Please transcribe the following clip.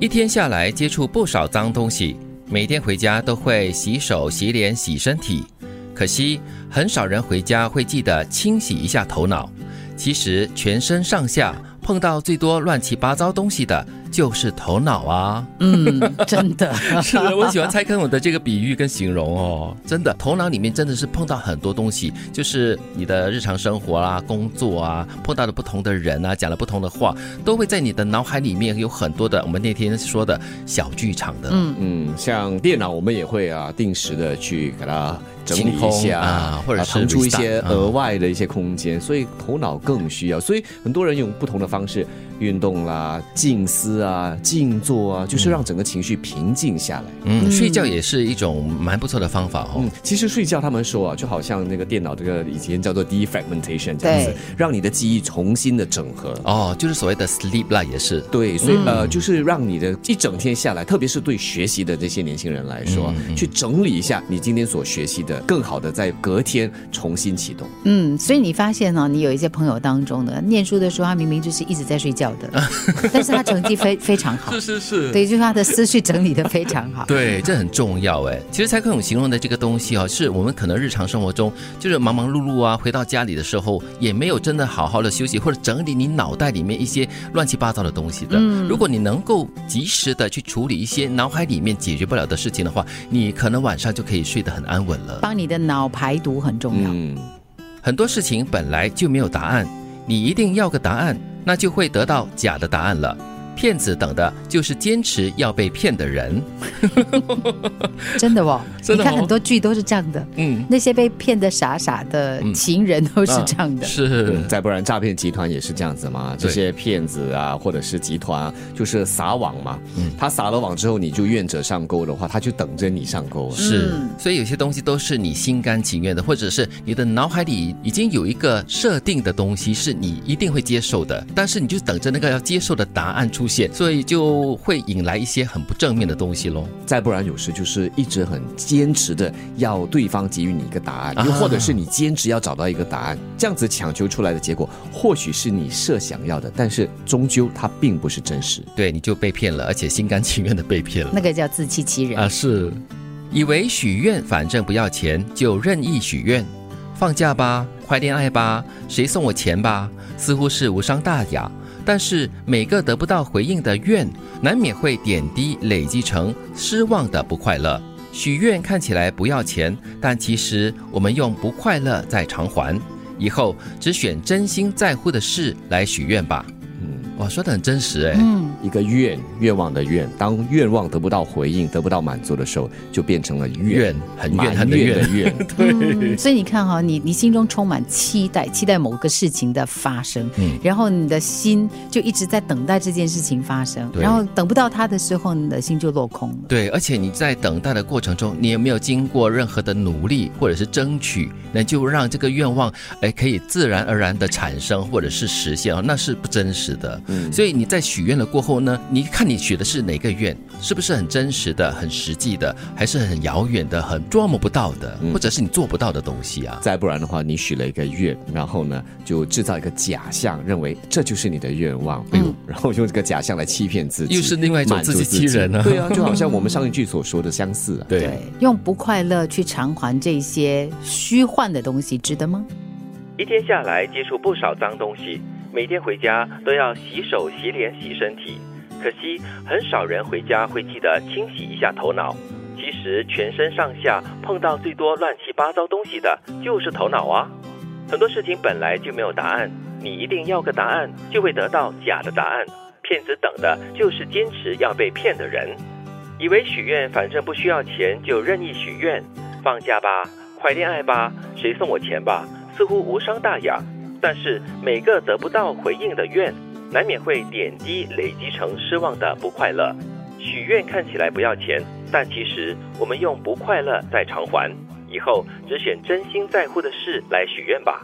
一天下来接触不少脏东西，每天回家都会洗手、洗脸、洗身体。可惜很少人回家会记得清洗一下头脑。其实全身上下碰到最多乱七八糟东西的。就是头脑啊，嗯，真的。是的，我喜欢蔡康永的这个比喻跟形容哦，真的，头脑里面真的是碰到很多东西，就是你的日常生活啊、工作啊，碰到的不同的人啊，讲了不同的话，都会在你的脑海里面有很多的我们那天说的小剧场的，嗯嗯，像电脑我们也会啊，定时的去给它整理一下啊，或者腾出一些额外的一些空间，所以头脑更需要，所以很多人用不同的方式。运动啦，静思啊，静坐啊，就是让整个情绪平静下来。嗯，睡觉也是一种蛮不错的方法哦。嗯，其实睡觉他们说啊，就好像那个电脑这个以前叫做 defragmentation 这样子，让你的记忆重新的整合。哦，就是所谓的 sleep 啦，也是。对，所以呃，就是让你的一整天下来，特别是对学习的这些年轻人来说，去整理一下你今天所学习的，更好的在隔天重新启动。嗯，所以你发现呢，你有一些朋友当中呢，念书的时候他明明就是一直在睡觉。的，但是他成绩非非常好，是是是，对，就是他的思绪整理的非常好，对，这很重要哎。其实蔡康永形容的这个东西哦，是我们可能日常生活中就是忙忙碌碌啊，回到家里的时候也没有真的好好的休息或者整理你脑袋里面一些乱七八糟的东西的。嗯，如果你能够及时的去处理一些脑海里面解决不了的事情的话，你可能晚上就可以睡得很安稳了。帮你的脑排毒很重要。嗯，很多事情本来就没有答案，你一定要个答案。那就会得到假的答案了。骗子等的就是坚持要被骗的人，真的哦，你看很多剧都是这样的。嗯，那些被骗的傻傻的情人都是这样的。是，再不然诈骗集团也是这样子嘛？这些骗子啊，或者是集团，就是撒网嘛。嗯，他撒了网之后，你就愿者上钩的话，他就等着你上钩。是，所以有些东西都是你心甘情愿的，或者是你的脑海里已经有一个设定的东西，是你一定会接受的，但是你就等着那个要接受的答案出。出现，所以就会引来一些很不正面的东西喽。再不然，有时就是一直很坚持的要对方给予你一个答案，又或者是你坚持要找到一个答案，这样子强求出来的结果，或许是你设想要的，但是终究它并不是真实。对，你就被骗了，而且心甘情愿的被骗了。那个叫自欺欺人啊！是，以为许愿反正不要钱，就任意许愿，放假吧，快恋爱吧，谁送我钱吧，似乎是无伤大雅。但是每个得不到回应的愿，难免会点滴累积成失望的不快乐。许愿看起来不要钱，但其实我们用不快乐在偿还。以后只选真心在乎的事来许愿吧。哇，说的很真实哎。嗯，一个愿愿望的愿，当愿望得不到回应、得不到满足的时候，就变成了怨，很怨恨的怨。对，所以你看哈，你你心中充满期待，期待某个事情的发生，嗯，然后你的心就一直在等待这件事情发生，然后等不到它的时候，你的心就落空了。对，而且你在等待的过程中，你也没有经过任何的努力或者是争取，那就让这个愿望哎可以自然而然的产生或者是实现哦，那是不真实的。嗯，所以你在许愿了过后呢，你看你许的是哪个愿，是不是很真实的、很实际的，还是很遥远的、很捉摸不到的，或者是你做不到的东西啊？再不然的话，你许了一个愿，然后呢，就制造一个假象，认为这就是你的愿望，嗯，然后用这个假象来欺骗自己，又是另外一种自欺欺人呢？对啊，就好像我们上一句所说的相似。啊对，用不快乐去偿还这些虚幻的东西，值得吗？一天下来，接触不少脏东西。每天回家都要洗手、洗脸、洗身体，可惜很少人回家会记得清洗一下头脑。其实全身上下碰到最多乱七八糟东西的就是头脑啊！很多事情本来就没有答案，你一定要个答案，就会得到假的答案。骗子等的就是坚持要被骗的人，以为许愿反正不需要钱就任意许愿，放假吧，快恋爱吧，谁送我钱吧，似乎无伤大雅。但是每个得不到回应的愿，难免会点滴累积成失望的不快乐。许愿看起来不要钱，但其实我们用不快乐在偿还。以后只选真心在乎的事来许愿吧。